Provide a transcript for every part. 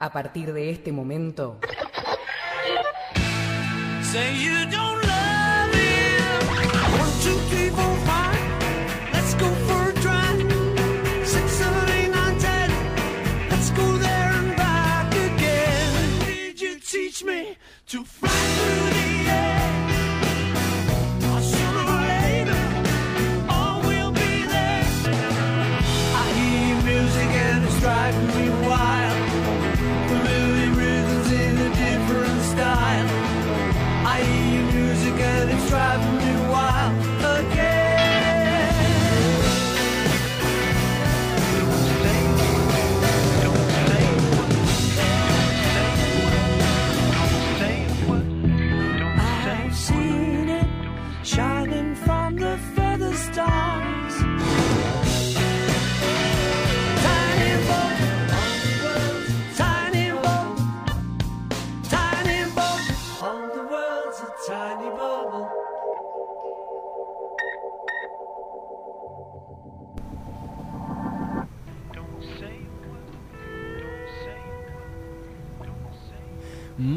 A partir de este momento.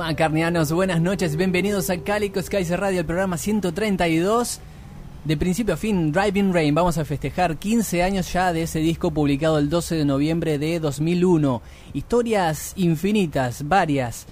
Macarnianos, buenas noches, bienvenidos a Calico Skies Radio, el programa 132. De principio a fin, Driving Rain, vamos a festejar 15 años ya de ese disco publicado el 12 de noviembre de 2001. Historias infinitas, varias.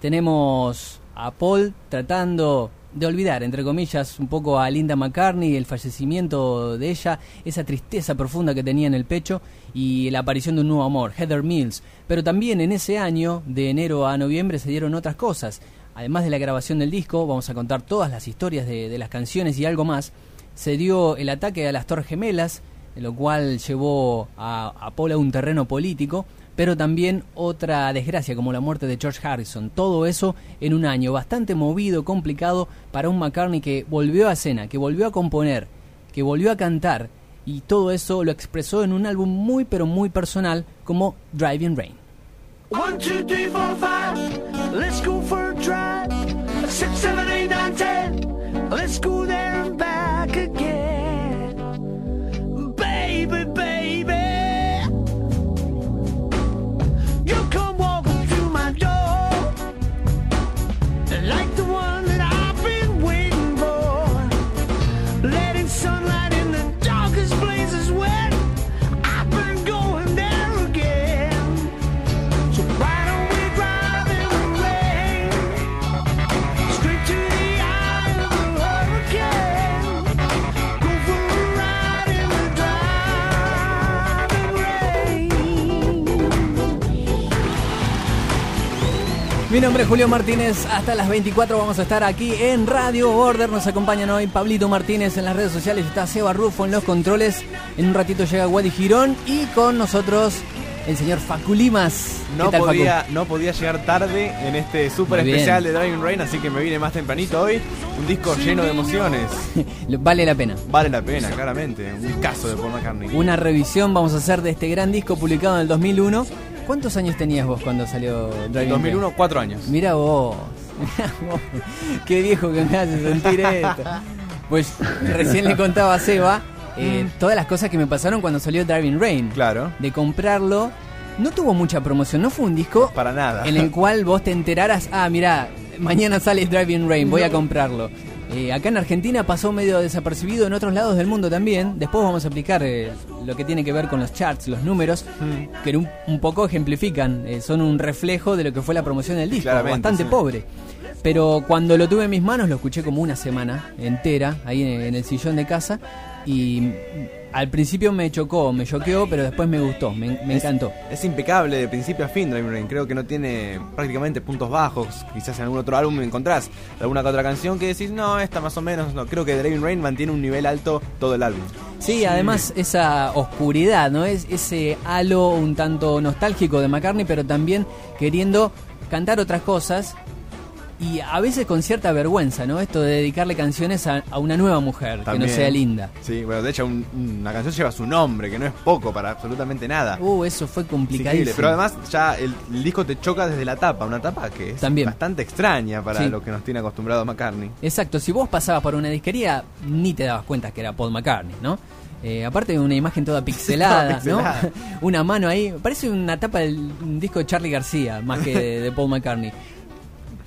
Tenemos a Paul tratando de olvidar, entre comillas, un poco a Linda McCartney, el fallecimiento de ella, esa tristeza profunda que tenía en el pecho y la aparición de un nuevo amor, Heather Mills. Pero también en ese año, de enero a noviembre, se dieron otras cosas. Además de la grabación del disco, vamos a contar todas las historias de, las canciones y algo más. Se dio el ataque a las Torres Gemelas, lo cual llevó a, a Paul a un terreno político, pero también otra desgracia como la muerte de George Harrison. Todo eso en un año bastante movido, complicado para un McCartney que volvió a escena, que volvió a componer, que volvió a cantar y todo eso lo expresó en un álbum muy pero muy personal como Driving Rain. Let's go there Mi nombre es Julio Martínez, hasta las 24 vamos a estar aquí en Radio Border, nos acompañan hoy Pablito Martínez en las redes sociales, está Seba Rufo en los controles, en un ratito llega Wadi Girón y con nosotros el señor Facu Limas. ¿Qué No tal, Facu? podía, no podía llegar tarde en este súper especial de Driving Rain, así que me vine más tempranito hoy. Un disco lleno de emociones. Vale la pena. Vale la pena, claramente. Un discazo de Paul McCartney. Una revisión vamos a hacer de este gran disco publicado en el 2001. ¿Cuántos años tenías vos cuando salió Driving Rain? 2001, cuatro años. Mira vos, mirá vos, qué viejo que me hace sentir esto. Pues recién le contaba a Seba eh, todas las cosas que me pasaron cuando salió Driving Rain. Claro. De comprarlo. No tuvo mucha promoción, no fue un disco Para nada. en el cual vos te enteraras, ah, mira, mañana sale Driving Rain, voy a comprarlo. Eh, acá en Argentina pasó medio desapercibido, en otros lados del mundo también. Después vamos a aplicar eh, lo que tiene que ver con los charts, los números, Mm. que un, un poco ejemplifican, eh, son un reflejo de lo que fue la promoción del disco, Claramente, bastante sí. pobre. Pero cuando lo tuve en mis manos lo escuché como una semana entera, ahí en, en el sillón de casa, y al principio me chocó, me choqueó, pero después me gustó, me, me Es- encantó. Es impecable de principio a fin Driving Rain. Creo que no tiene prácticamente puntos bajos. Quizás en algún otro álbum encontrás alguna que otra canción que decís, no, esta más o menos. No, creo que Driving Rain mantiene un nivel alto todo el álbum. Sí, además esa oscuridad, ¿no? Es ese halo un tanto nostálgico de McCartney, pero también queriendo cantar otras cosas y a veces con cierta vergüenza, ¿no? Esto de dedicarle canciones a, a una nueva mujer, que no sea linda. Sí, bueno, de hecho, un- una canción lleva su nombre, que no es poco para absolutamente nada. Uh, eso fue complicadísimo. pero además ya el, el disco te choca desde la tapa, una tapa que es También. bastante extraña para Sí. lo que nos tiene acostumbrado McCartney. Exacto, si vos pasabas por una disquería, ni te dabas cuenta que era Paul McCartney, ¿no? Eh, aparte de una imagen toda pixelada. ¿no? una mano ahí. Parece una tapa del un disco de Charlie García, más que de, de Paul McCartney.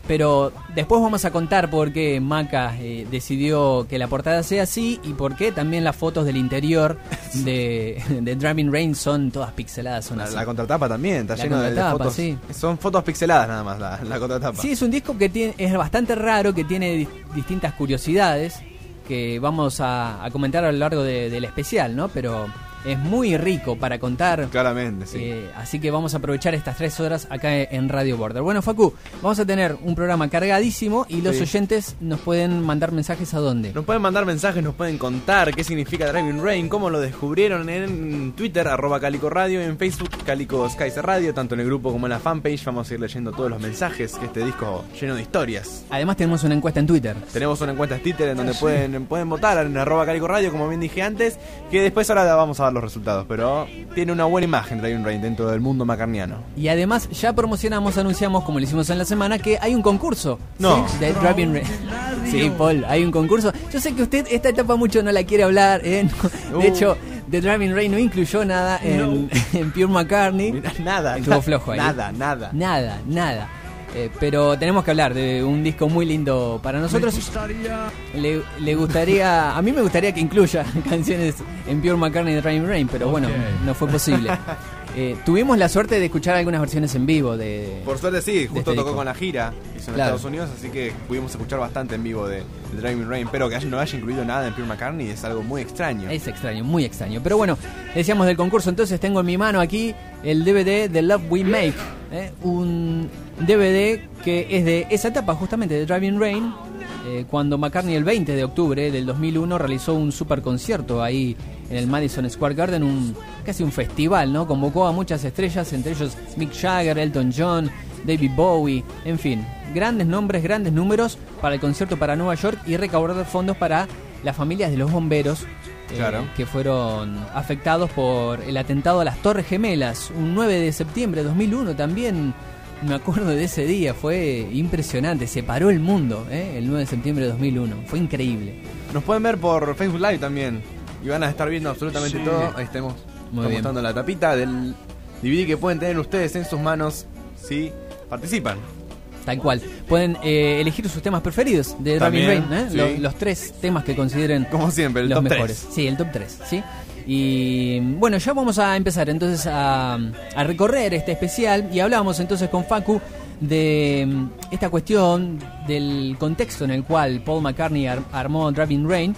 Pero después vamos a contar por qué Maca eh, decidió que la portada sea así y por qué también las fotos del interior de, de Driving Rain son todas pixeladas. Son La, así. la contratapa también, está La lleno de- de, fotos. sí. Son fotos pixeladas nada más, la, la contratapa. Sí, es un disco que tiene, es bastante raro, que tiene di- distintas curiosidades que vamos a, a comentar a lo largo de- del especial, ¿no? Pero es muy rico para contar. Claramente, sí. eh, así que vamos a aprovechar estas tres horas acá en Radio Border. Bueno, Facu, vamos a tener un programa cargadísimo y los Sí. oyentes nos pueden mandar mensajes a dónde. Nos pueden mandar mensajes, nos pueden contar qué significa Driving Rain, cómo lo descubrieron en Twitter, arroba Calico Radio, en Facebook, Calico Skies Radio, tanto en el grupo como en la fanpage. Vamos a ir leyendo todos los mensajes, que este disco lleno de historias. Además tenemos una encuesta en Twitter. Tenemos una encuesta en Twitter en donde pueden, pueden votar en arroba Calico Radio, como bien dije antes, que después ahora vamos a dar los resultados, pero tiene una buena imagen Driving Rain dentro del mundo macarniano. Y además ya promocionamos, anunciamos, como lo hicimos en la semana, que hay un concurso No. ¿sí? de Driving Rain. Sí, Paul, hay un concurso. Yo sé que usted esta etapa mucho no la quiere hablar. ¿eh? No, De Uh. hecho, The Driving Rain no incluyó nada en, en Pure McCartney. Nada, Estuvo flojo ahí. Nada, nada. Nada, nada. Eh, pero tenemos que hablar de un disco muy lindo para nosotros. Le, le gustaría, a mí me gustaría que incluya canciones en Pure McCartney de Driving Rain, pero bueno, no fue posible. Eh, tuvimos la suerte de escuchar algunas versiones en vivo de, Por suerte sí, justo este tocó disco. con la gira, hizo en Claro. Estados Unidos, así que pudimos escuchar bastante en vivo de, de Driving Rain, pero que no haya incluido nada en Pure McCartney es algo muy extraño. Es extraño, muy extraño. Pero bueno, decíamos del concurso, entonces tengo en mi mano aquí el DVD de Love We Make. ¿eh? Un DVD que es de esa etapa justamente de Driving Rain, eh, cuando McCartney el 20 de octubre del 2001 realizó un super concierto ahí en el Madison Square Garden, un, casi un festival, ¿no? Convocó a muchas estrellas, entre ellos Mick Jagger, Elton John, David Bowie, en fin, grandes nombres, grandes números para el concierto para Nueva York y recaudar fondos para las familias de los bomberos eh, Claro. que fueron afectados por el atentado a las Torres Gemelas, un 9 de septiembre de 2001 también. Me acuerdo de ese día, fue impresionante, se paró el mundo, ¿eh? el 9 de septiembre de 2001, fue increíble. Nos pueden ver por Facebook Live también y van a estar viendo absolutamente todo. Ahí estamos, Muy bien. mostrando la tapita del DVD que pueden tener ustedes en sus manos si participan. Tal cual. Pueden eh, elegir sus temas preferidos de También, Rain, ¿eh? sí. Los tres temas que consideren Como siempre, el los top mejores. 3. Sí, el top 3, ¿sí? Y bueno, ya vamos a empezar entonces a, a recorrer este especial y hablábamos entonces con Facu de mm, esta cuestión del contexto en el cual Paul McCartney ar- armó Driving Rain.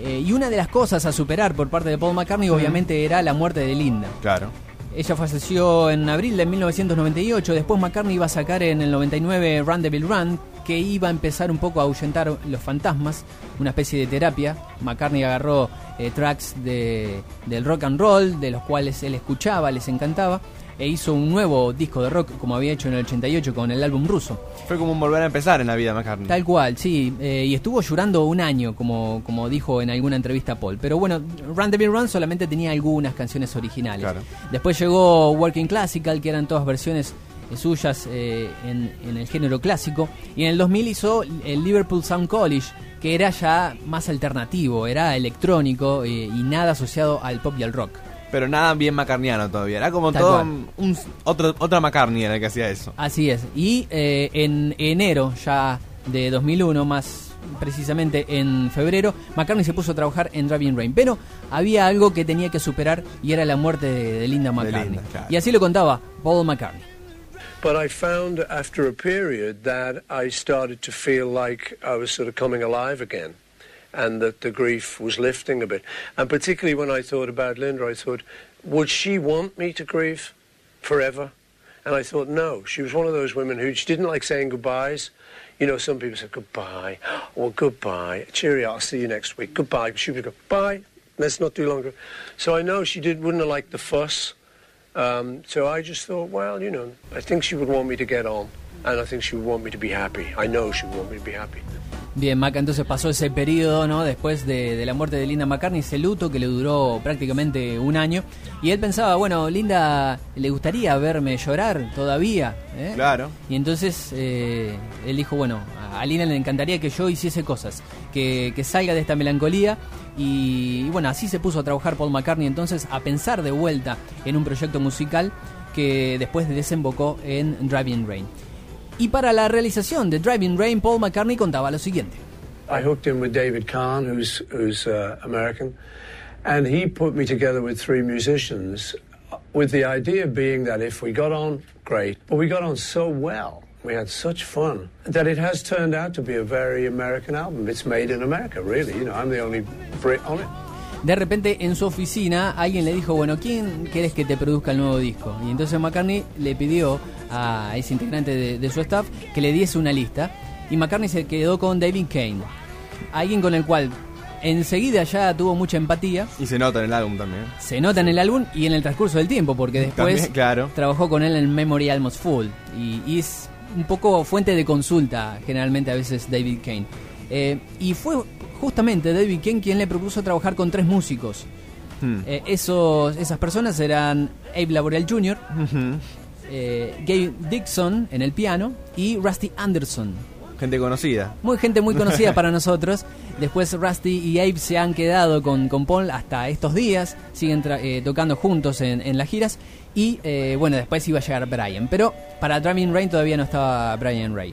Eh, y una de las cosas a superar por parte de Paul McCartney obviamente era la muerte de Linda. Claro. Ella falleció en abril de 1998. Después McCartney iba a sacar en el 99 Run Devil Run, que iba a empezar un poco a ahuyentar los fantasmas, una especie de terapia. McCartney agarró eh, tracks de, del rock and roll, de los cuales él escuchaba, les encantaba, e hizo un nuevo disco de rock, como había hecho en el 88 con el álbum ruso. Fue como un volver a empezar en la vida McCartney. Tal cual, sí, eh, y estuvo llorando un año, como, como dijo en alguna entrevista Paul. Pero bueno, Run Devil Run solamente tenía algunas canciones originales. Claro. Después llegó Working Classical, que eran todas versiones eh, suyas eh, en, en el género clásico. Y en el 2000 hizo el Liverpool Sound College, que era ya más alternativo, era electrónico eh, y nada asociado al pop y al rock. Pero nada bien macarniano todavía. Era como Tal todo un, otro, otra McCartney era el que hacía eso. Así es. Y eh, en enero ya de 2001, más precisamente en febrero, McCartney se puso a trabajar en Driving Rain. Pero había algo que tenía que superar y era la muerte de, de Linda McCartney. Linda, claro. Y así lo contaba Paul McCartney. But I found after a period that I started to feel like I was sort of coming alive again and that the grief was lifting a bit. And particularly when I thought about Linda, I thought, would she want me to grieve forever? And I thought, no. She was one of those women who she didn't like saying goodbyes. You know, some people say goodbye, or goodbye, cheerio, I'll see you next week, goodbye. She would go, bye, let's not do longer. So I know she did, wouldn't have liked the fuss. Um, so I just thought, well, you know, I think she would want me to get on, and I think she would want me to be happy. I know she would want me to be happy. Bien, Maca entonces pasó ese periodo, ¿no? Después de, de la muerte de Linda McCartney, ese luto que le duró prácticamente un año. Y él pensaba, bueno, Linda, ¿le gustaría verme llorar todavía? ¿Eh? Claro. Y entonces eh, él dijo, bueno, a Linda le encantaría que yo hiciese cosas, que, que salga de esta melancolía. Y, y bueno, así se puso a trabajar Paul McCartney entonces a pensar de vuelta en un proyecto musical que después desembocó en Driving Rain. Y para la realización de Driving Rain, Paul McCartney contaba lo siguiente. I hooked in with David Kahn, who's, who's uh, American, and he put me together with three musicians with the idea being that if we got on, great. But we got on so well, we had such fun, that it has turned out to be a very American album. It's made in America, really. You know, I'm the only Brit on it. De repente en su oficina alguien le dijo, bueno, ¿quién querés que te produzca el nuevo disco? Y entonces McCartney le pidió a ese integrante de, de su staff que le diese una lista. Y McCartney se quedó con David Kane, alguien con el cual enseguida ya tuvo mucha empatía. Y se nota en el álbum también. Se nota en el álbum y en el transcurso del tiempo, porque después También, claro. trabajó con él en Memory Almost Full. Y, y es un poco fuente de consulta, generalmente a veces David Kane. Eh, y fue justamente David Kane quien le propuso trabajar con tres músicos. Hmm. Eh, esos, esas personas eran Abe Laboriel Jr., Ujú. Eh, Gabe Dixon en el piano y Rusty Anderson. Gente conocida. Muy gente muy conocida para nosotros. Después Rusty y Abe se han quedado con, con Paul hasta estos días. Siguen tra- eh, tocando juntos en, en las giras. Y eh, bueno, después iba a llegar Brian. Pero para Driving Rain todavía no estaba Brian Ray.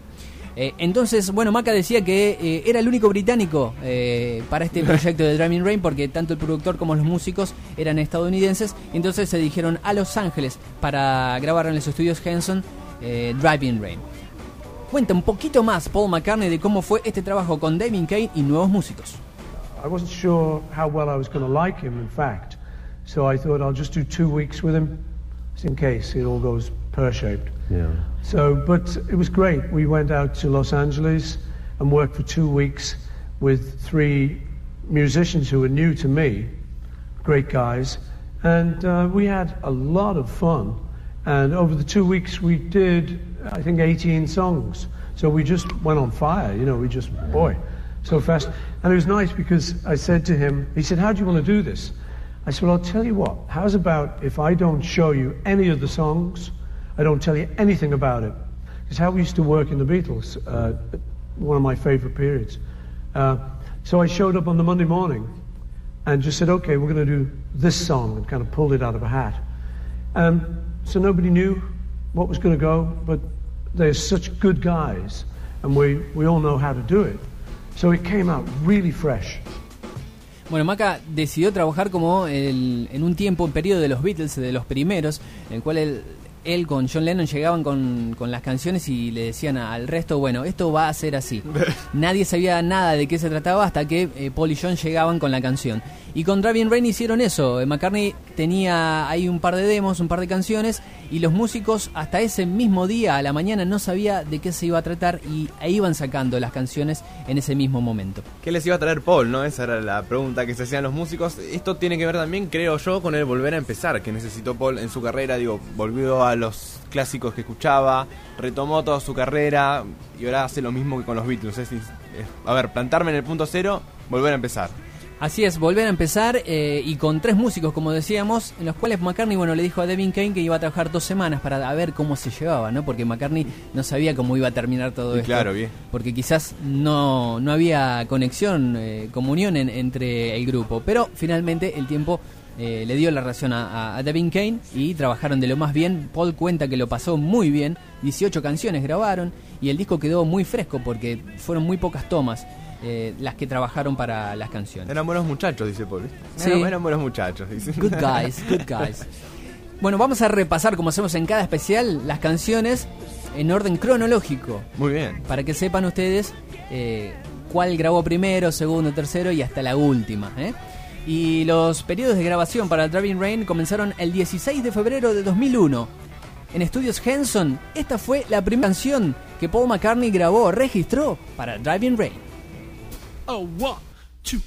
Eh, entonces, bueno, Maca decía que eh, era el único británico eh, para este proyecto de Driving Rain porque tanto el productor como los músicos eran estadounidenses. Entonces se dirigieron a Los Ángeles para grabar en los estudios Henson eh, Driving Rain. Cuenta un poquito más Paul McCartney de cómo fue este trabajo con David Kane y nuevos músicos. I wasn't sure how well I was going to like him, in fact. So I thought I'll just do two weeks with him, just in case it all goes pear shaped. Yeah. So, but it was great. We went out to Los Angeles and worked for two weeks with three musicians who were new to me, great guys, and uh, we had a lot of fun. And over the two weeks, we did, I think, 18 songs. So we just went on fire, you know, we just, boy, so fast. And it was nice because I said to him, he said, How do you want to do this? I said, Well, I'll tell you what, how's about if I don't show you any of the songs? I don't tell you anything about it. It's how we used to work in the Beatles, uh, one of my favorite periods. Uh, so I showed up on the Monday morning and just said, okay, we're going to do this song, and kind of pulled it out of a hat. Um, so nobody knew what was going to go, but they're such good guys, and we, we all know how to do it. So it came out really fresh. Bueno, Maca decidió trabajar como el- en un tiempo, un periodo de los Beatles, de los primeros, en el cual él, él con John Lennon llegaban con, con las canciones y le decían al resto, bueno, esto va a ser así. Nadie sabía nada de qué se trataba hasta que eh, Paul y John llegaban con la canción. Y con Driving Rain hicieron eso. Eh, McCartney tenía ahí un par de demos, un par de canciones, y los músicos hasta ese mismo día, a la mañana, no sabía de qué se iba a tratar y e iban sacando las canciones en ese mismo momento. ¿Qué les iba a traer Paul, no? Esa era la pregunta que se hacían los músicos. Esto tiene que ver también, creo yo, con el volver a empezar, que necesitó Paul en su carrera. Digo, volvió a los clásicos que escuchaba, retomó toda su carrera y ahora hace lo mismo que con los Beatles. Es, es- a ver, plantarme en el punto cero, volver a empezar. Así es, volver a empezar eh, y con tres músicos, como decíamos, en los cuales McCartney bueno, le dijo a Devin Kane que iba a trabajar dos semanas para ver cómo se llevaba, ¿no? Porque McCartney no sabía cómo iba a terminar todo Y esto. claro, bien. Porque quizás no, no había conexión, eh, comunión en- entre el grupo. Pero finalmente el tiempo eh, le dio la razón a, Devin Kane y trabajaron de lo más bien. Paul cuenta que lo pasó muy bien, 18 canciones grabaron y el disco quedó muy fresco porque fueron muy pocas tomas. eh, las que trabajaron para las canciones. Eran buenos muchachos, dice Paul. Sí. Eran, eran buenos muchachos, dice. Good guys, good guys. Bueno, vamos a repasar, como hacemos en cada especial, las canciones en orden cronológico. Muy bien. Para que sepan ustedes eh, cuál grabó primero, segundo, tercero y hasta la última. ¿eh? Y los periodos de grabación para Driving Rain comenzaron el 16 de febrero de 2001. En estudios Henson, esta fue la primera canción que Paul McCartney grabó, registró para Driving Rain. A one, two,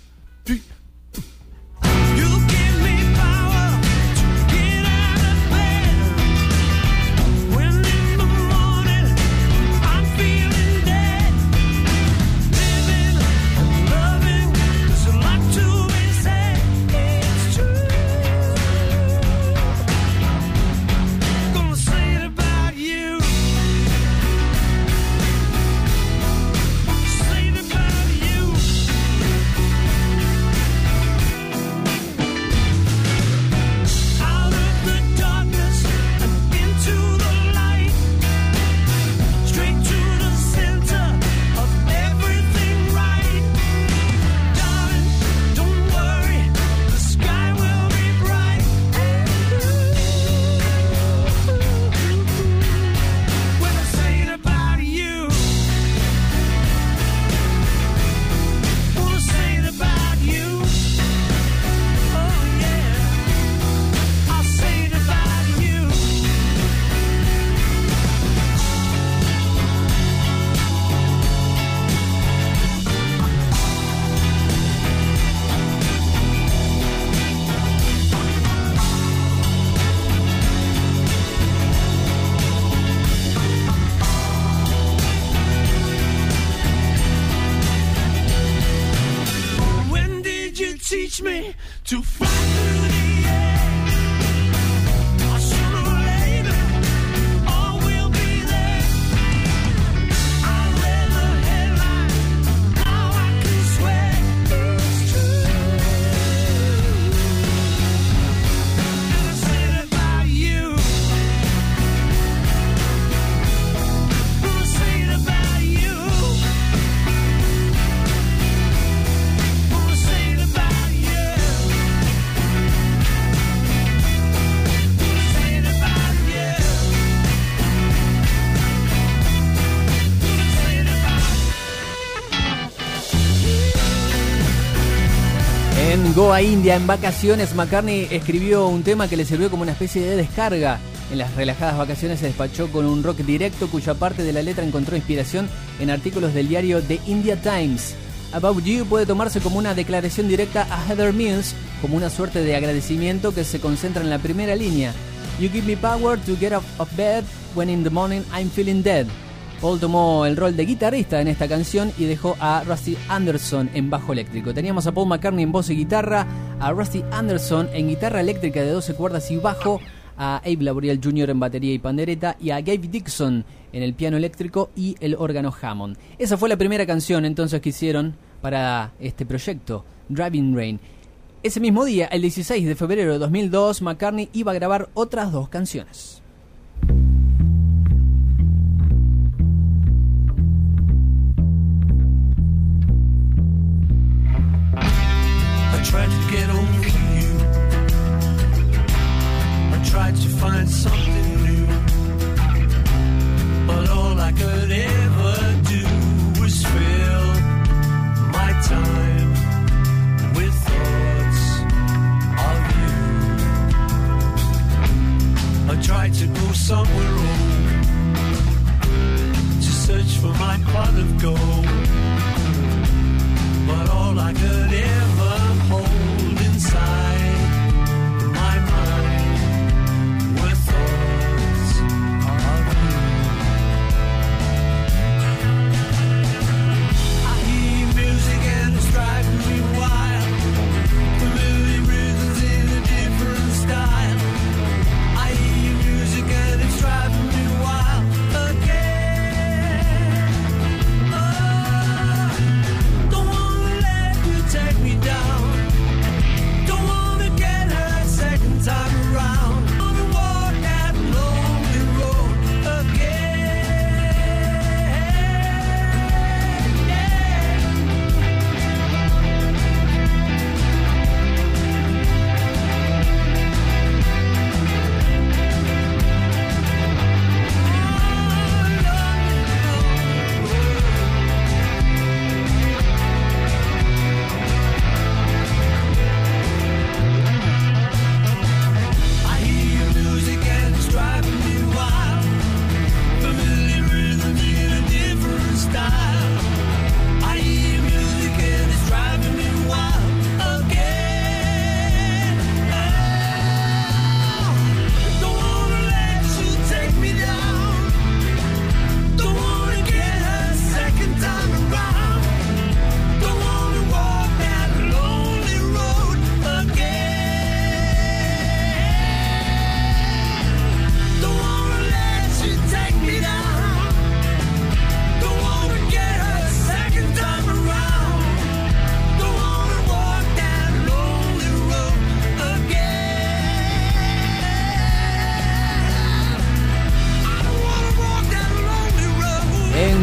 India, en vacaciones, McCartney escribió un tema que le sirvió como una especie de descarga. En las relajadas vacaciones se despachó con un rock directo cuya parte de la letra encontró inspiración en artículos del diario The India Times. About You puede tomarse como una declaración directa a Heather Mills, como una suerte de agradecimiento que se concentra en la primera línea. You give me power to get out of bed when in the morning I'm feeling dead. Paul tomó el rol de guitarrista en esta canción y dejó a Rusty Anderson en bajo eléctrico. Teníamos a Paul McCartney en voz y guitarra, a Rusty Anderson en guitarra eléctrica de 12 cuerdas y bajo, a Abe Laboriel Jr. en batería y pandereta y a Gabe Dixon en el piano eléctrico y el órgano Hammond. Esa fue la primera canción entonces que hicieron para este proyecto, Driving Rain. Ese mismo día, el 16 de febrero de 2002, McCartney iba a grabar otras dos canciones. I tried to get over you. I tried to find something new. But all I could ever do was fill my time with thoughts of you. I tried to go somewhere old to search for my pot of gold. But all I could ever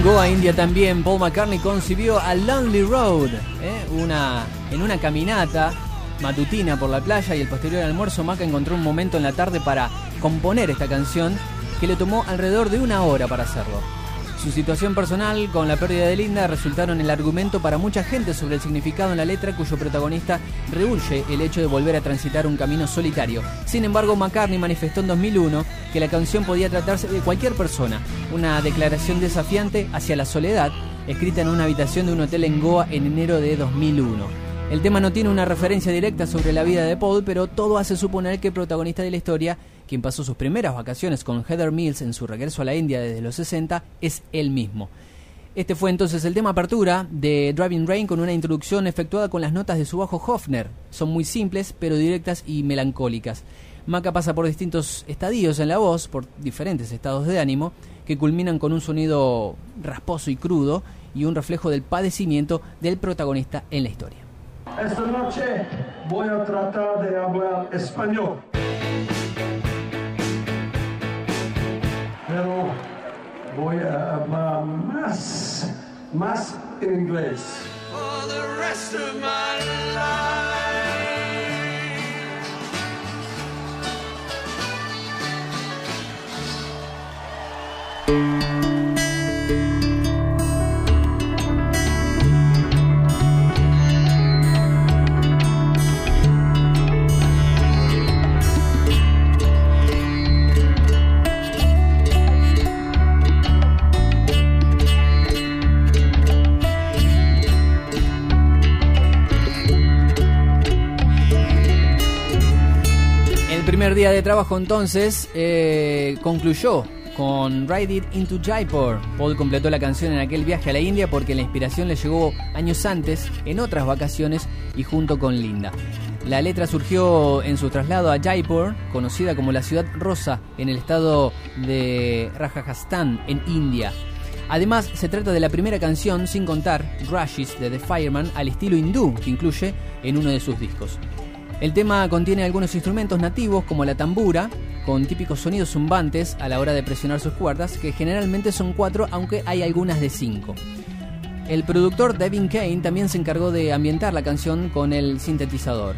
En Goa India también Paul McCartney concibió a Lonely Road, ¿eh? en una caminata matutina por la playa y el posterior almuerzo Maca encontró un momento en la tarde para componer esta canción que le tomó alrededor de una hora para hacerlo. Su situación personal con la pérdida de Linda resultaron el argumento para mucha gente sobre el significado en la letra cuyo protagonista rehuye el hecho de volver a transitar un camino solitario. Sin embargo, McCartney manifestó en 2001 que la canción podía tratarse de cualquier persona, una declaración desafiante hacia la soledad, escrita en una habitación de un hotel en Goa en enero de 2001. El tema no tiene una referencia directa sobre la vida de Paul, pero todo hace suponer que el protagonista de la historia, quien pasó sus primeras vacaciones con Heather Mills en su regreso a la India desde los 60, es él mismo. Este fue entonces el tema apertura de Driving Rain con una introducción efectuada con las notas de su bajo Hofner. Son muy simples, pero directas y melancólicas. Maca pasa por distintos estadios en la voz, por diferentes estados de ánimo, que culminan con un sonido rasposo y crudo y un reflejo del padecimiento del protagonista en la historia. Esta noche voy a tratar de hablar español. Pero voy a uh, hablar uh, um, más, más en inglés. for the rest of my life. Primer día de trabajo entonces eh, concluyó con Ride It into Jaipur. Paul completó la canción en aquel viaje a la India porque la inspiración le llegó años antes, en otras vacaciones y junto con Linda. La letra surgió en su traslado a Jaipur, conocida como la ciudad rosa en el estado de Rajasthan, en India. Además, se trata de la primera canción, sin contar Rashes de The Fireman, al estilo hindú que incluye en uno de sus discos. El tema contiene algunos instrumentos nativos como la tambura, con típicos sonidos zumbantes a la hora de presionar sus cuerdas, que generalmente son cuatro, aunque hay algunas de cinco. El productor Devin Kane también se encargó de ambientar la canción con el sintetizador.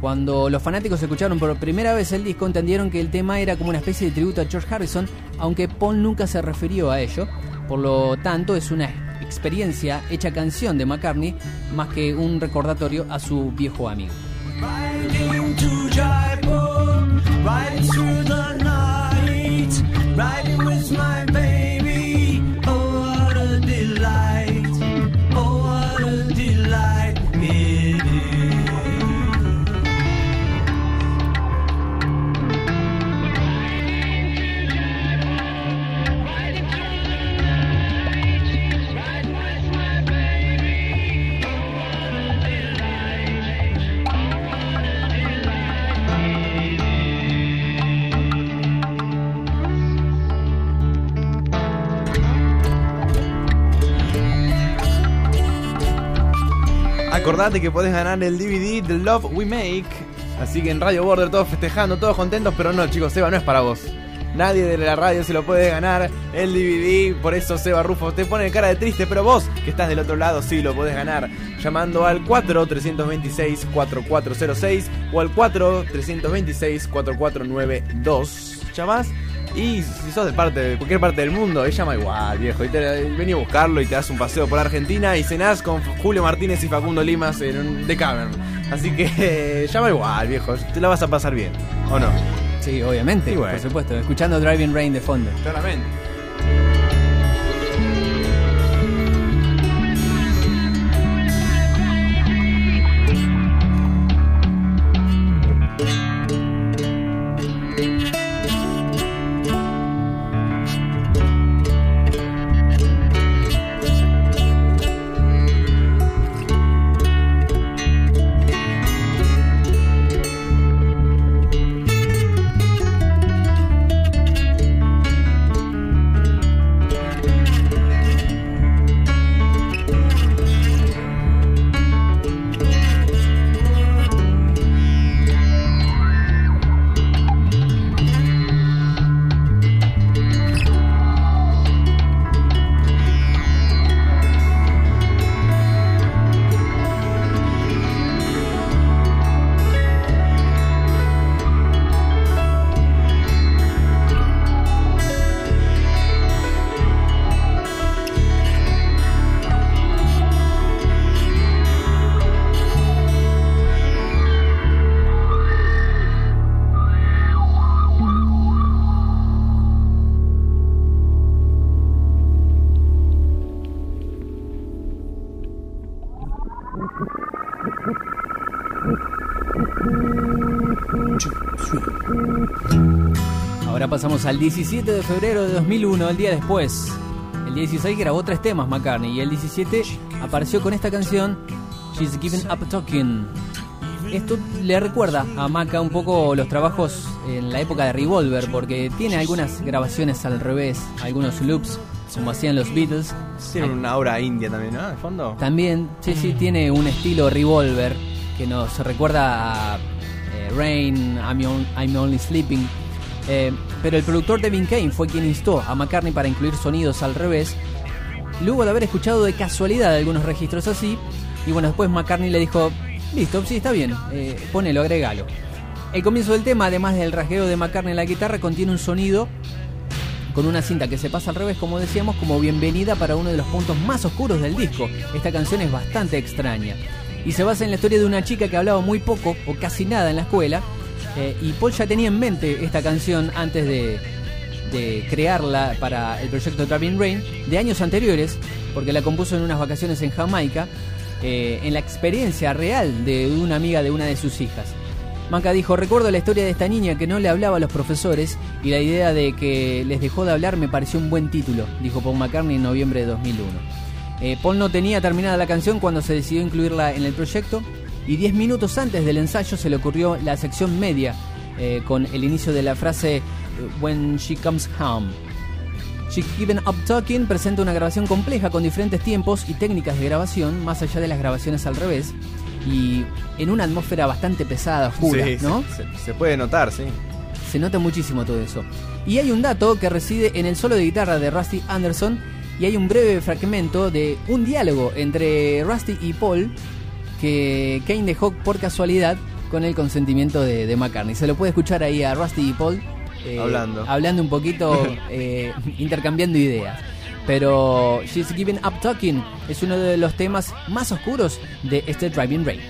Cuando los fanáticos escucharon por primera vez el disco entendieron que el tema era como una especie de tributo a George Harrison, aunque Paul nunca se refirió a ello, por lo tanto es una experiencia hecha canción de McCartney más que un recordatorio a su viejo amigo. Riding to Jaipur, riding through the night, riding with my Acordate que podés ganar el DVD The Love We Make. Así que en Radio Border todos festejando, todos contentos, pero no, chicos, Seba no es para vos. Nadie de la radio se lo puede ganar el DVD, por eso Seba Rufo te pone cara de triste, pero vos que estás del otro lado sí lo podés ganar llamando al 4-326-4406 o al 4-326-4492. Llamás y si sos de parte de cualquier parte del mundo, él llama igual, viejo. Y te, vení a buscarlo y te das un paseo por Argentina y cenás con Julio Martínez y Facundo Limas en un The Cavern. Así que llama igual, viejo. Te la vas a pasar bien, ¿o no? Sí, obviamente, bueno. por supuesto, escuchando Driving Rain de fondo. Claramente. Al 17 de febrero de 2001, el día después. El día 16 grabó tres temas McCartney y el 17 apareció con esta canción She's Giving Up Talking. Esto le recuerda a Maca un poco los trabajos en la época de Revolver porque tiene algunas grabaciones al revés, algunos loops como hacían los Beatles. Tiene una obra india también, ¿no? De fondo. También, sí, sí, tiene un estilo Revolver que nos recuerda a eh, Rain, I'm, On- I'm Only Sleeping. Eh, pero el productor Devin Kane fue quien instó a McCartney para incluir sonidos al revés, luego de haber escuchado de casualidad algunos registros así. Y bueno, después McCartney le dijo, listo, sí, está bien, eh, ponelo, agregalo. El comienzo del tema, además del rasgueo de McCartney en la guitarra, contiene un sonido con una cinta que se pasa al revés, como decíamos, como bienvenida para uno de los puntos más oscuros del disco. Esta canción es bastante extraña. Y se basa en la historia de una chica que hablaba muy poco o casi nada en la escuela. Eh, y Paul ya tenía en mente esta canción antes de, de crearla para el proyecto Driving Rain de años anteriores, porque la compuso en unas vacaciones en Jamaica, eh, en la experiencia real de una amiga de una de sus hijas. Manca dijo, recuerdo la historia de esta niña que no le hablaba a los profesores y la idea de que les dejó de hablar me pareció un buen título, dijo Paul McCartney en noviembre de 2001. Eh, Paul no tenía terminada la canción cuando se decidió incluirla en el proyecto y 10 minutos antes del ensayo se le ocurrió la sección media eh, con el inicio de la frase When She Comes Home. She's Given Up Talking presenta una grabación compleja con diferentes tiempos y técnicas de grabación, más allá de las grabaciones al revés, y en una atmósfera bastante pesada, oscura, Sí, ¿no? Se, se- se puede notar, sí. Se nota muchísimo todo eso. Y hay un dato que reside en el solo de guitarra de Rusty Anderson y hay un breve fragmento de un diálogo entre Rusty y Paul que Kane dejó por casualidad con el consentimiento de, de McCartney. Se lo puede escuchar ahí a Rusty y Paul eh, Hablando. hablando un poquito, eh, intercambiando ideas. Pero She's Giving Up Talking es uno de los temas más oscuros de este Driving Rain.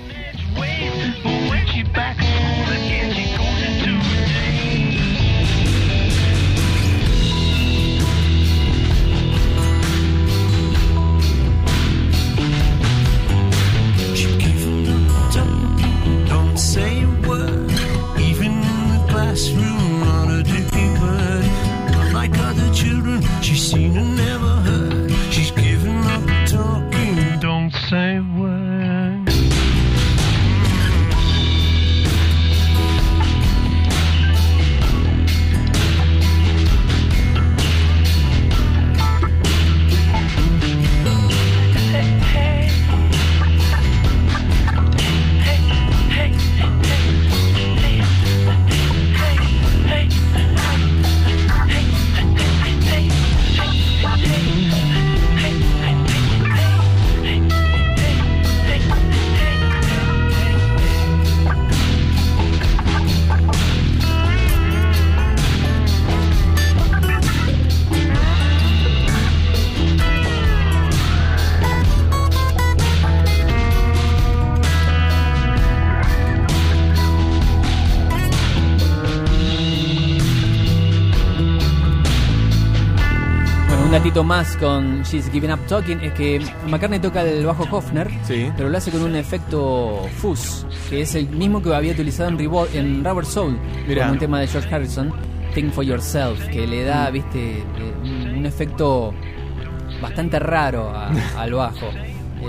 Más con She's Giving Up Talking es que McCartney toca el bajo Hofner, Sí. pero lo hace con un efecto fuzz, que es el mismo que había utilizado en, en Rubber Soul, Mirá. con un tema de George Harrison, Think for Yourself, que le da, viste, eh, un, un efecto bastante raro a- al bajo.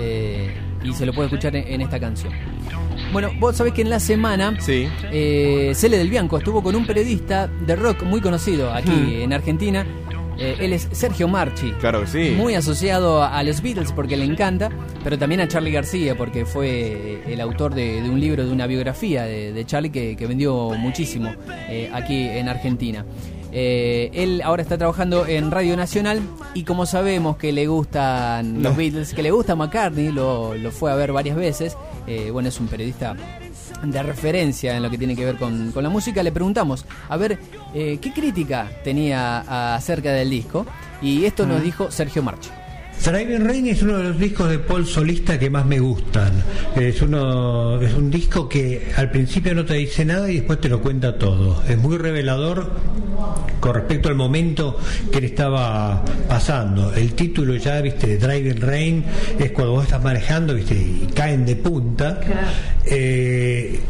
Eh, y se lo puede escuchar en, en esta canción. Bueno, vos sabés que en la semana Sí. eh, Cele del Bianco estuvo con un periodista de rock muy conocido aquí Hmm. en Argentina. Eh, él es Sergio Marchi. Claro que sí. Muy asociado a, a los Beatles porque le encanta, pero también a Charlie García porque fue el autor de, de un libro, de una biografía de, de Charlie que, que vendió muchísimo eh, aquí en Argentina. Eh, él ahora está trabajando en Radio Nacional y como sabemos que le gustan los Beatles, que le gusta McCartney, lo, lo fue a ver varias veces, eh, bueno, es un periodista de referencia en lo que tiene que ver con, con la música, le preguntamos a ver eh, qué crítica tenía acerca del disco y esto nos dijo Sergio Marchi. Driving Rain es uno de los discos de Paul solista que más me gustan. Es uno es un disco que al principio no te dice nada y después te lo cuenta todo. Es muy revelador con respecto al momento que le estaba pasando. El título ya, viste, de Driving Rain es cuando vos estás manejando, viste, y caen de punta. Eh,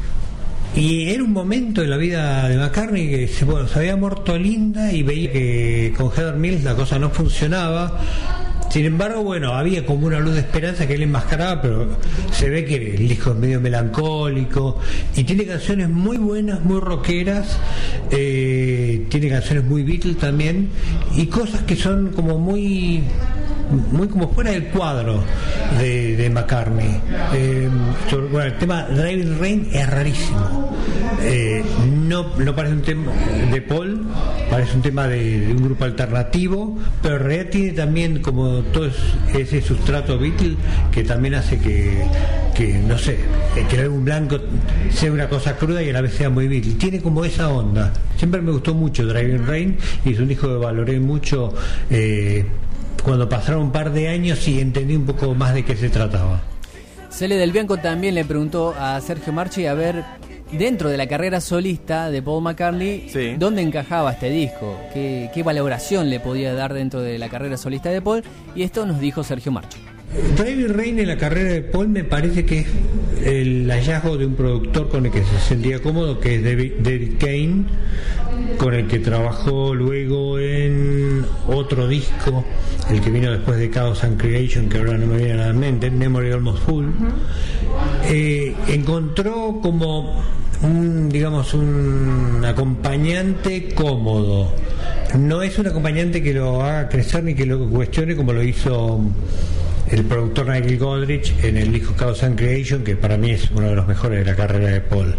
Y era un momento en la vida de McCartney que se, bueno, se había muerto Linda y veía que con Heather Mills la cosa no funcionaba. Sin embargo, bueno, había como una luz de esperanza que él enmascaraba, pero se ve que el disco es medio melancólico y tiene canciones muy buenas, muy rockeras, eh, tiene canciones muy Beatles también y cosas que son como muy muy como fuera del cuadro de, de McCartney. Eh, bueno, el tema Driving Rain es rarísimo. Eh, no, no parece un tema de Paul, parece un tema de, un grupo alternativo, pero en realidad tiene también como todo es- ese sustrato Beatle que también hace que, que no sé, eh, que el álbum blanco sea una cosa cruda y a la vez sea muy Beatle. Tiene como esa onda. Siempre me gustó mucho Driving Rain y es un disco que valoré mucho. Cuando pasaron un par de años y entendí un poco más de qué se trataba. Cele del Bianco también le preguntó a Sergio Marchi a ver, dentro de la carrera solista de Paul McCartney, Sí. dónde encajaba este disco, qué, qué valoración le podía dar dentro de la carrera solista de Paul, y esto nos dijo Sergio Marchi. Driving Rain en la carrera de Paul me parece que es el hallazgo de un productor con el que se sentía cómodo, que es David, David Kane, con el que trabajó luego en otro disco, el que vino después de Chaos and Creation, que ahora no me viene a la mente, Memory Almost Full. Eh, encontró como un, digamos, un acompañante cómodo. No es un acompañante que lo haga crecer ni que lo cuestione como lo hizo el productor Nigel Godrich en el disco Chaos and Creation, que para mí es uno de los mejores de la carrera de Paul.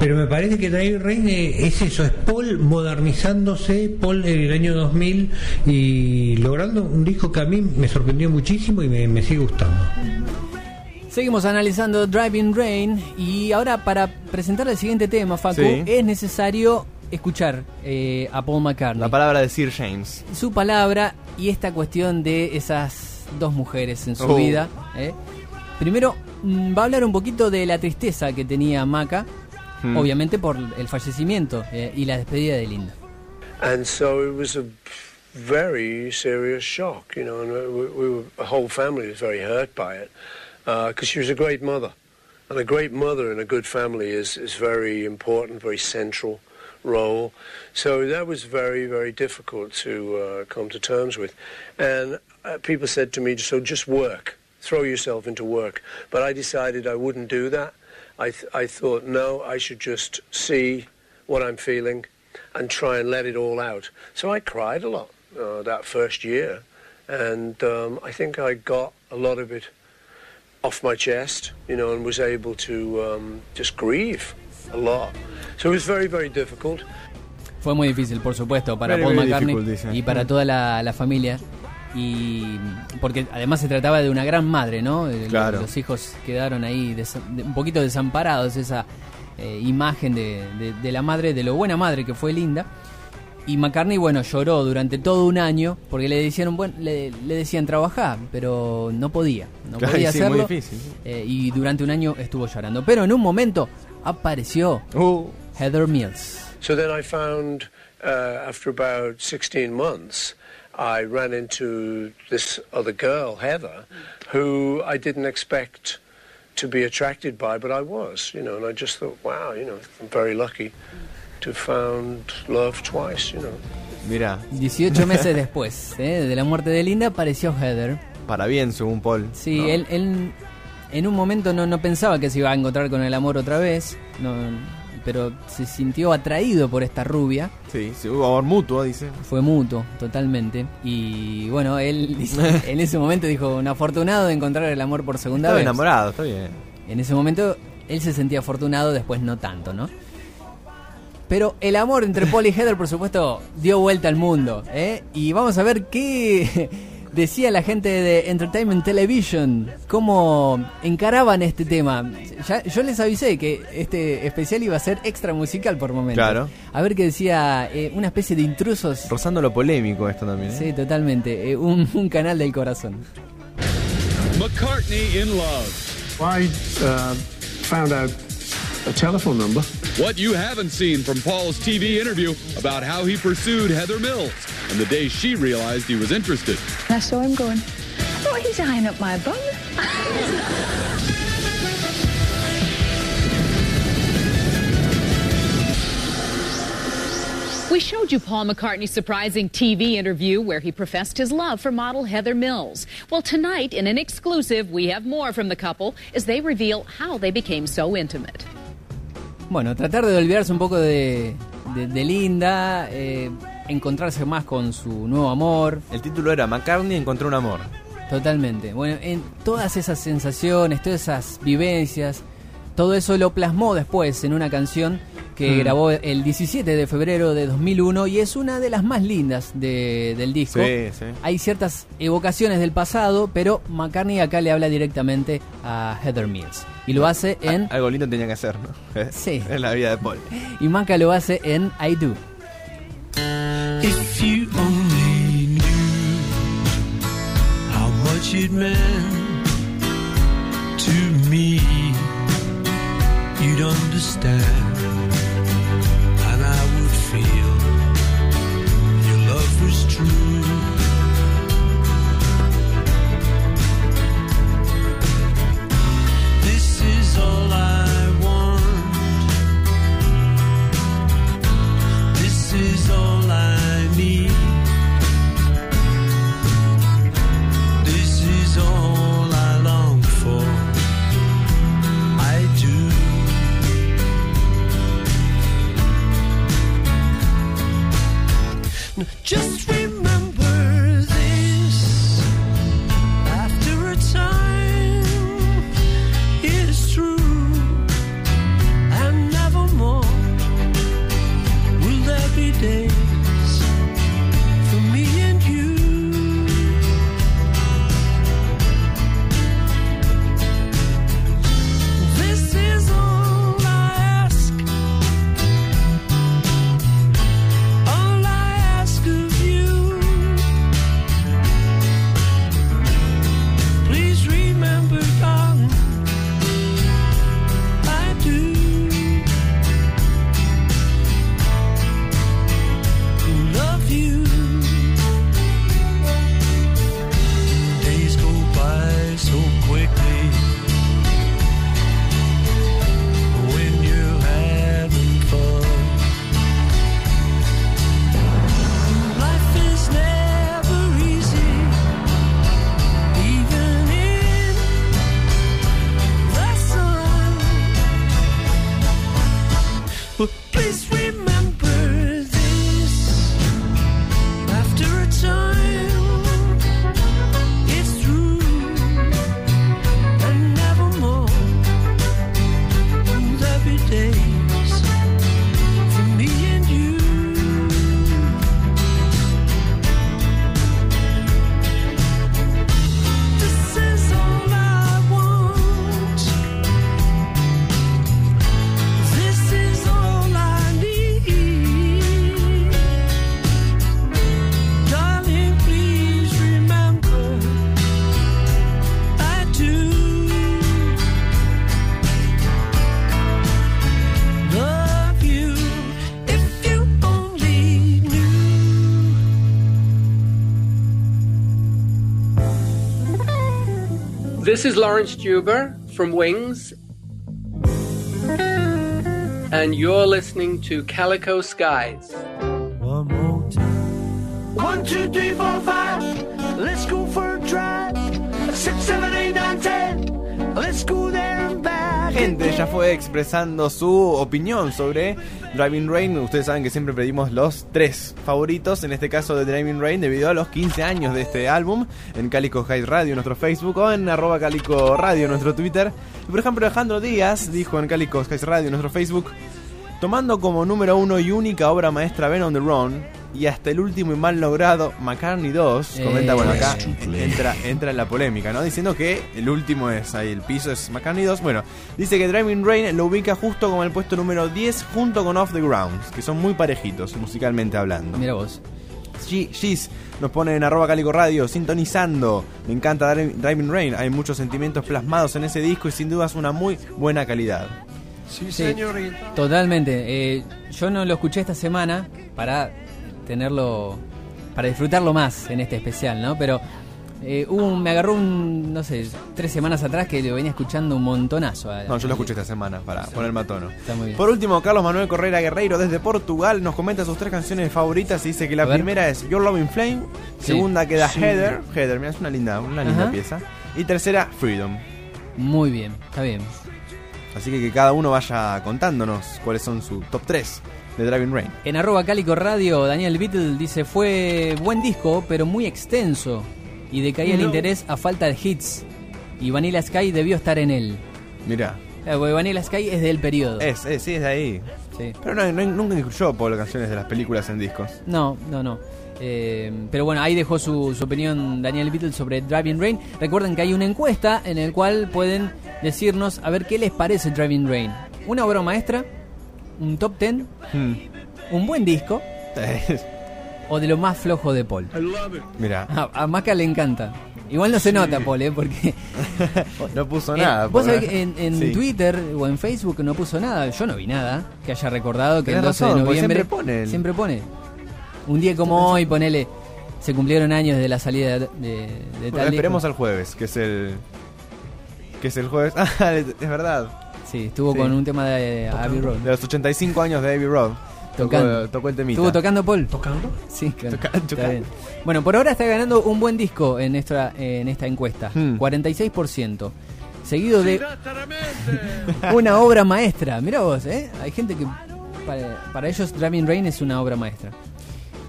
Pero me parece que David Rain es eso, es Paul modernizándose, Paul en el año 2000 y logrando un disco que a mí me sorprendió muchísimo y me, me sigue gustando. Seguimos analizando Driving Rain y ahora para presentar el siguiente tema, Facu, Sí. es necesario escuchar eh, a Paul McCartney. La palabra de Sir James. su palabra y esta cuestión de esas dos mujeres en su Oh. vida. ¿eh? Primero, mm, va a hablar un poquito de la tristeza que tenía Maca, Hmm. obviamente por el fallecimiento eh, y la despedida de Linda. And so it was a very serious shock, you know, and we, we were, the whole family was very hurt by it because she was a great mother. And a great mother in a good family is, is very important, very central role. So that was very, very difficult to uh, come to terms with. And uh, people said to me, so just work, throw yourself into work. But I decided I wouldn't do that. I, th- I thought, no, I should just see what I'm feeling and try and let it all out. So I cried a lot uh, that first year, and um, I think I got a lot of it off my chest, you know, and was able to um, just grieve a lot. So it was very, very difficult. Fue muy difícil, por supuesto, para Very, Paul very McCartney y para toda la, la familia. Y porque además se trataba de una gran madre, ¿no? Eh, Claro. Los, hijos quedaron ahí desa- de- un poquito desamparados, esa eh, imagen de, de- de la madre, de lo buena madre que fue Linda. Y McCartney, bueno, lloró durante todo un año porque le decían, bueno, le, le decían trabajar, pero no podía, no Claro, podía sí, muy hacerlo. difícil. Eh, y durante un año estuvo llorando. Pero en un momento apareció Uh, Heather Mills. So then I found, uh, after about 16 months, I ran into this other girl, Heather, who I didn't expect to be attracted by, but I was, you know, and I just thought, wow, you know, I'm very lucky to have found love twice, you know. mira, 18 meses después ¿eh? de la muerte de Linda apareció Heather. para bien, según Paul. Sí, ¿no? él, él en un momento no, no pensaba que se iba a encontrar con el amor otra vez, no, pero se sintió atraído por esta rubia. Sí, sí, hubo amor mutuo, dice. Fue mutuo, totalmente. Y bueno, él dice- en ese momento dijo, un afortunado de encontrar el amor por segunda Estaba vez. enamorado, está bien. En ese momento él se sentía afortunado, después no tanto, ¿no? Pero el amor entre Paul y Heather, por supuesto, dio vuelta al mundo. ¿eh? Y vamos a ver qué decía la gente de Entertainment Television, cómo encaraban este tema. Ya, yo les avisé que este especial iba a ser extra musical por momentos. Claro. A ver qué decía eh, una especie de intrusos. Rozando lo polémico esto también. ¿eh? Sí, totalmente. eh, un, un canal del corazón. McCartney in love. I uh, found out a telephone number. What you haven't seen from Paul's TV interview about how he pursued Heather Mills and the day she realized he was interested. I saw him going, oh, he's eyeing up my bum. We showed you Paul McCartney's surprising TV interview where he professed his love for model Heather Mills. Well, tonight, in an exclusive, we have more from the couple as they reveal how they became so intimate. Bueno, tratar de olvidarse un poco de, de- de Linda, eh, encontrarse más con su nuevo amor. El título era McCartney encontró un amor. Totalmente. Bueno, en todas esas sensaciones, todas esas vivencias, todo eso lo plasmó después en una canción que Mm. grabó el 17 de febrero de 2001 y es una de las más lindas de- del disco. Sí, sí. Hay ciertas evocaciones del pasado, pero McCartney acá le habla directamente a Heather Mills. Y lo hace en... Algo lindo tenía que hacer, ¿no? Sí. Es la vida de Paul. Y Maca lo hace en I Do. If you only knew how much it meant to me, you'd understand, Just This is Lawrence Juber from Wings, and you're listening to Calico Skies. One more time. One, two, three, four, five. Let's go for a drive. Six, seven, eight, nine, ten. Let's go there and back. gente ya fue expresando su opinión sobre Driving Rain. Ustedes saben que siempre pedimos los tres favoritos, en este caso de Driving Rain, debido a los 15 años de este álbum, en Calico High Radio, nuestro Facebook, o en arroba Calico Radio, nuestro Twitter. Por ejemplo, Alejandro Díaz dijo en Calico High Radio, nuestro Facebook, tomando como número uno y única obra maestra Ben on the Run, y hasta el último y mal logrado McCartney 2, comenta, Eh. bueno, acá entra, entra en la polémica, ¿no? Diciendo que el último es ahí, el piso es McCartney 2. Bueno, dice que Driving Rain lo ubica justo como el puesto número 10 junto con Off the Grounds, que son muy parejitos musicalmente hablando. Mira vos. G- Gis nos pone en arroba Calico Radio, sintonizando. Me encanta Dri- Driving Rain, hay muchos sentimientos plasmados en ese disco y sin duda es una muy buena calidad. Sí, Sí, Totalmente. Eh, yo no lo escuché esta semana para tenerlo, para disfrutarlo más en este especial, ¿no? Pero Eh, un- me agarró un, no sé, tres semanas atrás que lo venía escuchando un montonazo. a- No, yo lo escuché esta semana para ponerme a tono. Está muy bien. Por último, Carlos Manuel Correira Guerreiro desde Portugal nos comenta sus tres canciones favoritas y dice que la primera es Your Loving Flame, Sí. segunda queda Sí. Heather, Heather, mira, es una linda, una linda Ajá. pieza, y tercera Freedom. Muy bien, está bien. Así que que cada uno vaya contándonos cuáles son sus top 3 de Driving Rain. En arroba Cálico Radio, Daniel Beatle dice, fue buen disco, pero muy extenso. Y decaía el interés a falta de hits. Y Vanilla Sky debió estar en él. Mira, Claro, porque Vanilla Sky es del periodo. es, es, sí, es de ahí. Sí. Pero no, no- nunca incluyó por las canciones de las películas en discos. No, no, no. Eh, pero bueno, ahí dejó su, su opinión Daniel Beatle sobre Driving Rain. Recuerden que hay una encuesta en el cual pueden decirnos a ver qué les parece Driving Rain. Una obra maestra, un top 10, Hmm. un buen disco o de lo más flojo de Paul. Mira, A, a Maca le encanta. Igual no se nota, Paul, ¿eh? porque no puso Eh, nada. Vos sabés que en, en Sí. Twitter o en Facebook no puso nada. Yo no vi nada que haya recordado que el Tenés 12 razón, de noviembre. siempre pone el- siempre pone. Un día como hoy, ponele. Se cumplieron años de la salida de, de, de Bueno, tal esperemos disco. al jueves, que es el. Que es el jueves. Ah, es verdad. Sí, estuvo Sí. con un tema de Abbey Road. De los 85 años de Abbey Road. Tocando. Tocó, tocó el temita. ¿Estuvo tocando Paul? ¿Tocando? Sí, claro. Toca- Está tocando. bien. Bueno, por ahora está ganando un buen disco en esta, en esta encuesta. Hmm. 46%. Seguido de una obra maestra. Mira vos, ¿eh? Hay gente que para, para ellos Driving Rain es una obra maestra.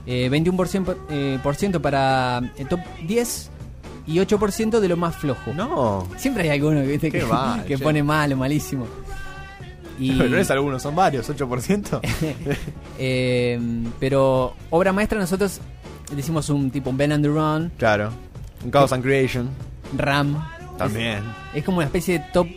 Eh, 21% eh, por ciento para el top 10 y 8% de lo más flojo. No. Siempre hay alguno que, ¿viste? Qué que, mal, que pone malo, malísimo. Y, Pero no es algunos, son varios, 8%. eh, pero obra maestra nosotros decimos un tipo un Ben and the Run, claro. Un Chaos and Creation. Ram. También. Es, es como una especie de top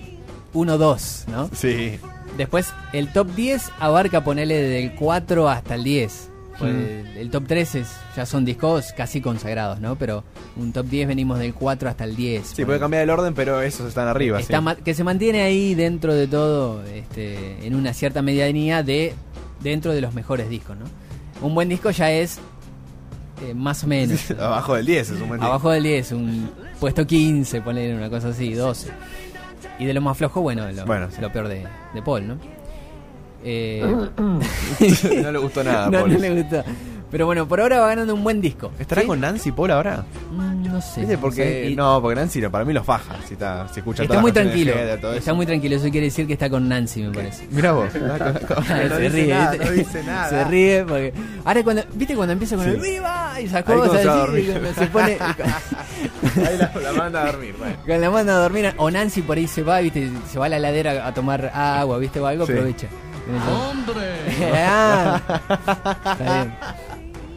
1-2, ¿no? Sí. Después el top 10 abarca ponerle del 4 hasta el 10. Pues, Mm. el, top 3 es, ya son discos casi consagrados, ¿no? Pero un top 10 venimos del 4 hasta el 10. Sí, puede cambiar el orden, pero esos están arriba. Está sí. ma- que se mantiene ahí dentro de todo, este, en una cierta medianía de dentro de los mejores discos, ¿no? Un buen disco ya es eh, más o menos. Abajo del 10 es un buen disco. Abajo del 10, un puesto 15, poner una cosa así, 12. Y de lo más flojo, bueno, lo, Bueno, sí. lo peor de, de Paul, ¿no? Eh, no le gustó nada. no, Paul. no le gustó. Pero bueno, por ahora va ganando un buen disco. ¿Estará ¿Sí? con Nancy Paul ahora? Mm, no sé. ¿Viste? no Porque. Y- no, porque Nancy para mí los faja. Si, está, si escucha Está muy tranquilo. Heather, todo Está eso. muy tranquilo. Eso quiere decir que está con Nancy, me parece. Mira vos. se ríe, nada, ¿viste? no dice nada. Se ríe porque. Ahora, cuando, ¿viste cuando empieza con Sí. el ¡Viva! Y cuando cosas se así, pone. Ahí la, la manda a dormir. Bueno. Con la mano a dormir, o Nancy por ahí se va, viste, se va a la ladera a tomar agua, viste, o algo, Sí. aprovecha. Ah, está bien.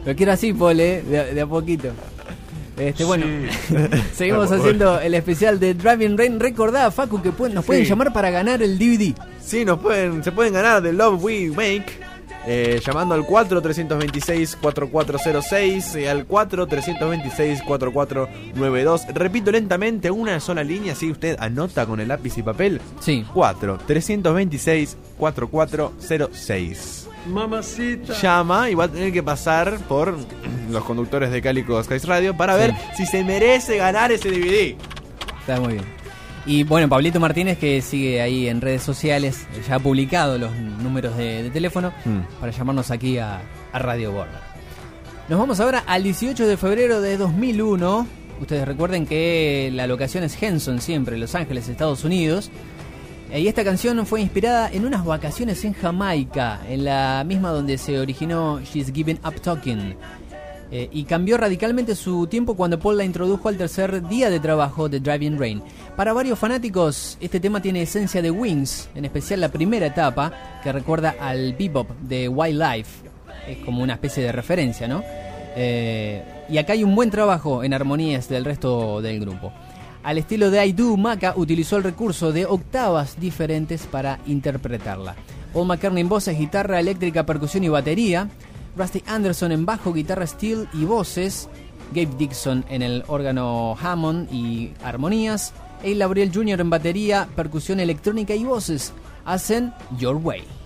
Lo quiero así, Paul, eh, de, de a poquito. Este, bueno, seguimos haciendo el especial de Driving Rain. Recordá, Facu, que pueden- nos pueden llamar para ganar el DVD. Sí, nos pueden, se pueden ganar de Love We Make. Eh, llamando al 4-326-4406 y al 4-326-4492. Repito lentamente, una sola línea, si usted anota con el lápiz y papel. Sí. 4-326-4406. Mamacita. Llama y va a tener que pasar por los conductores de Cálico Skies Radio para Sí. ver si se merece ganar ese DVD. Está muy bien. Y bueno, Pablito Martínez que sigue ahí en redes sociales, ya ha publicado los números de, de teléfono Hmm. para llamarnos aquí a, a Radio Border. Nos vamos ahora al 18 de febrero de 2001. Ustedes recuerden que la locación es Henson, siempre, Los Ángeles, Estados Unidos. Y esta canción fue inspirada en unas vacaciones en Jamaica, en la misma donde se originó She's Giving Up Talking. Eh, y cambió radicalmente su tiempo cuando Paul la introdujo al tercer día de trabajo de Driving Rain. Para varios fanáticos, este tema tiene esencia de Wings, en especial la primera etapa, que recuerda al bebop de Wildlife. Es como una especie de referencia, ¿no? Eh, y acá hay un buen trabajo en armonías del resto del grupo. Al estilo de I Do, Maca utilizó el recurso de octavas diferentes para interpretarla. Paul McCartney en voces, guitarra eléctrica, percusión y batería. Rusty Anderson en bajo, guitarra steel y voces. Gabe Dixon en el órgano Hammond y armonías. E Gabriel Jr. en batería, percusión electrónica y voces. Hacen Your Way.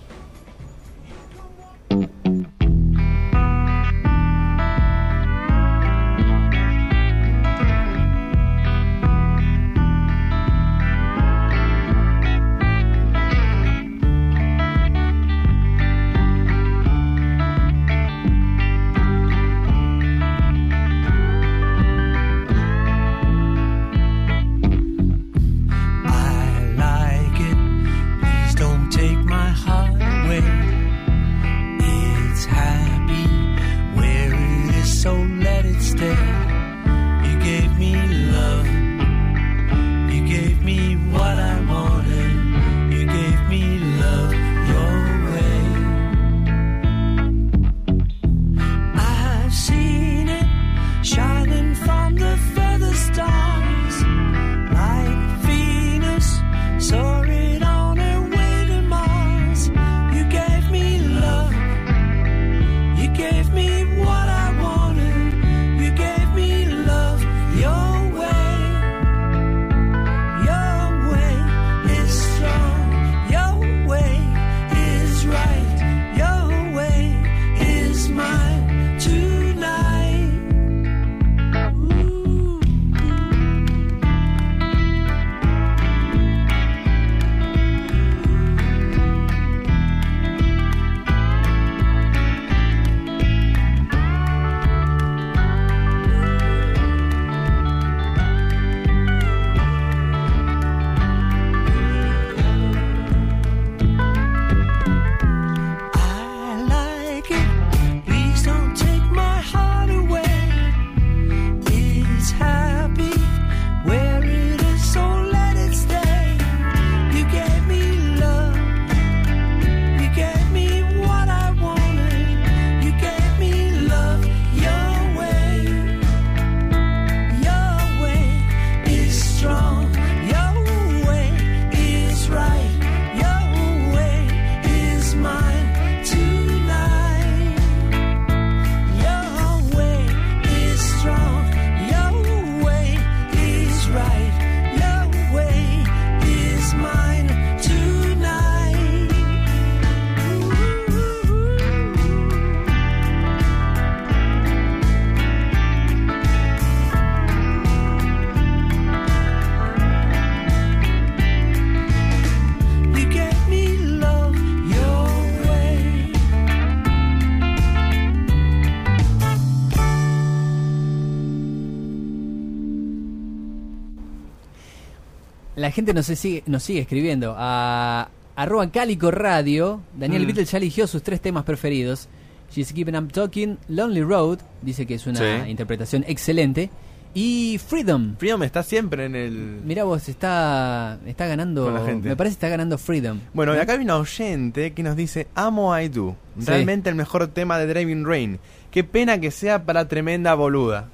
La gente nos sigue, nos sigue escribiendo a arroba Cálico Radio. Daniel Mm. Beatle ya eligió sus tres temas preferidos. She's Given Up Talking, Lonely Road, dice que es una Sí. interpretación excelente. Y Freedom. Freedom está siempre en el. Mira vos, está, está ganando. Con la gente. Me parece que está ganando Freedom. Bueno, y ¿Eh? acá hay una oyente que nos dice: Amo I Do. Sí. Realmente el mejor tema de Driving Rain. Qué pena que sea para tremenda boluda.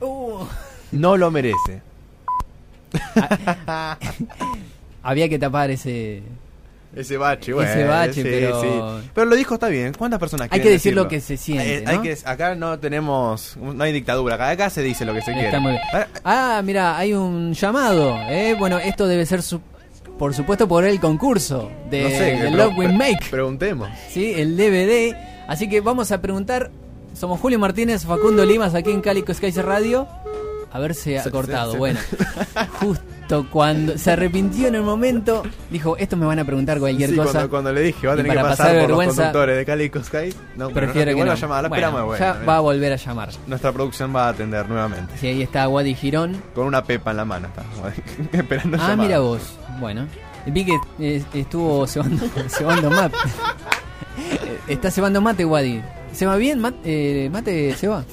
Uh. No lo merece. Había que tapar ese. Ese bache, bueno. Ese bache, sí, pero- sí. Pero lo dijo, está bien. ¿Cuántas personas Hay que decir decirlo? lo que se siente, hay ¿no? que, acá no tenemos. No hay dictadura. Acá, acá se dice lo que se quiere. Está muy bien. Ah, mira, hay un llamado. ¿eh? Bueno, esto debe ser, su- por supuesto, por el concurso de, no sé, de pre- Love We Make. Preguntemos. ¿sí? El DVD. Así que vamos a preguntar. Somos Julio Martínez, Facundo Limas, aquí en Cálico Skies Radio. A ver si ha Se- cortado. se- se- Bueno, justo cuando se arrepintió en el momento, dijo: Esto me van a preguntar cualquier Sí, cosa. Cuando, cuando le dije, va a tener que pasar, por los conductores de Calico Sky. No, pero Prefiere no, que no. a llamar. La Bueno, esperamos, bueno, ya va a volver a llamar. Nuestra producción va a atender nuevamente. Sí, ahí está Wadi Girón. Con una pepa en la mano. Está, esperando Ah, llamada. mira vos. Bueno, vi que eh, estuvo cebando, cebando mate. Eh, Está cebando mate, Wadi. ¿Se va bien mate, eh, mate se va?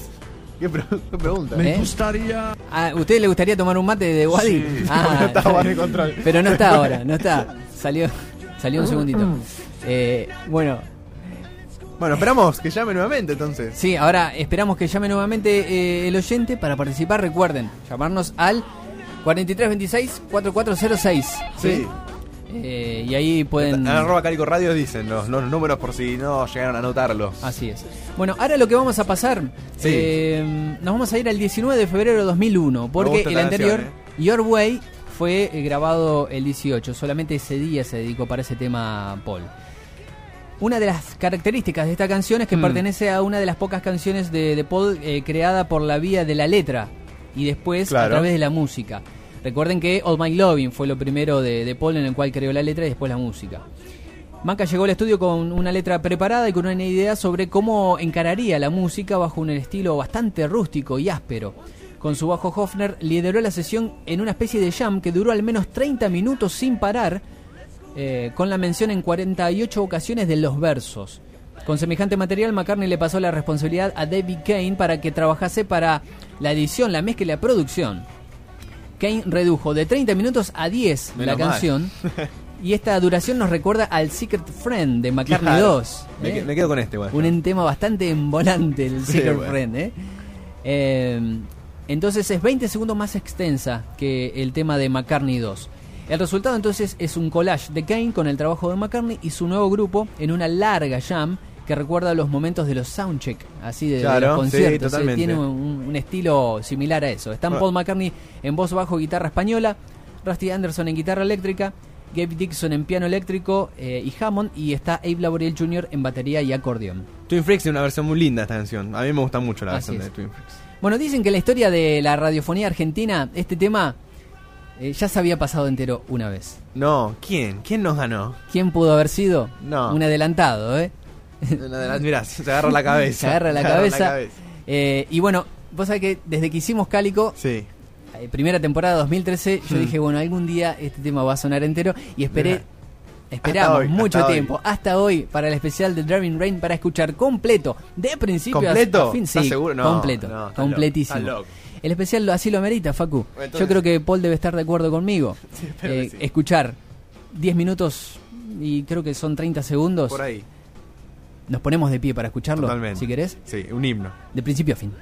¿Qué, pre- qué pregunta? ¿Eh? gustaría. ¿A usted le gustaría tomar un mate de Wadi? Sí, ah, no está Wadi control. Pero no está ahora, no está. Salió, salió un segundito. Eh, bueno, Bueno, esperamos que llame nuevamente entonces. sí, ahora esperamos que llame nuevamente eh, el oyente para participar. Recuerden, llamarnos al 4326-4406. Sí. Eh, y ahí pueden... En arroba Calico Radio dicen los, los números por si no llegaron a anotarlo. Así es. Bueno, ahora lo que vamos a pasar, Sí. eh, nos vamos a ir al 19 de febrero de 2001, porque el anterior, canción, Your Way, fue eh, grabado el 18, solamente ese día se dedicó para ese tema Paul. Una de las características de esta canción es que Mm. pertenece a una de las pocas canciones de, de Paul eh, creada por la vía de la letra y después a través de la música. Recuerden que All My Loving fue lo primero de, Paul en el cual creó la letra y después la música. Maca llegó al estudio con una letra preparada y con una idea sobre cómo encararía la música bajo un estilo bastante rústico y áspero. Con su bajo Hofner lideró la sesión en una especie de jam que duró al menos 30 minutos sin parar, eh, con la mención en 48 ocasiones de los versos. Con semejante material, McCartney le pasó la responsabilidad a David Kane para que trabajase para la edición, la mezcla y la producción. Kane redujo de 30 minutos a 10 la Menos canción. Y esta duración nos recuerda al Secret Friend de McCartney Claro. 2. Me, ¿eh? me quedo con este, bueno. Un tema bastante embolante, el Sí, Secret bueno. Friend. ¿eh? Eh, entonces es 20 segundos más extensa que el tema de McCartney 2. El resultado entonces es un collage de Kane con el trabajo de McCartney y su nuevo grupo en una larga jam que recuerda los momentos de los soundcheck, así de, de Claro, los sí, conciertos. ¿eh? totalmente. Tiene un, un estilo similar a eso. Están Bueno. Paul McCartney en voz bajo, guitarra española, Rusty Anderson en guitarra eléctrica, Gabe Dixon en piano eléctrico eh, y Hammond, y está Abe Laboriel Jr. en batería y acordeón. Twin Freaks tiene una versión muy linda de esta canción. A mí me gusta mucho la versión de Twin Freaks. Bueno, dicen que en la historia de la radiofonía argentina, este tema eh, ya se había pasado entero una vez. No, ¿quién? ¿Quién nos ganó? ¿Quién pudo haber sido? No. Un adelantado, ¿eh? Mirá, se agarra la cabeza. Se agarra la Se cabeza. Eh, y bueno, vos sabés que desde que hicimos Cálico, Sí. eh, primera temporada 2013, yo Hmm. dije, bueno, algún día este tema va a sonar entero y esperé. Mirá. Esperamos hoy, mucho hasta hoy. tiempo, hasta hoy, para el especial de Driving Rain, para escuchar completo, de principio a- ¿Completo? a fin. ¿Estás Sí, seguro? No, completo, no, completísimo. loco, estás loco. El especial así lo amerita, Facu. Entonces- Yo creo que Paul debe estar de acuerdo conmigo. Sí, Eh, sí. Escuchar 10 minutos y creo que son 30 segundos. Por ahí. Nos ponemos de pie para escucharlo, Totalmente. si querés, Sí, un himno. de principio a fin.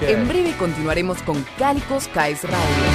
En breve continuaremos con Cálicos Skies Radio.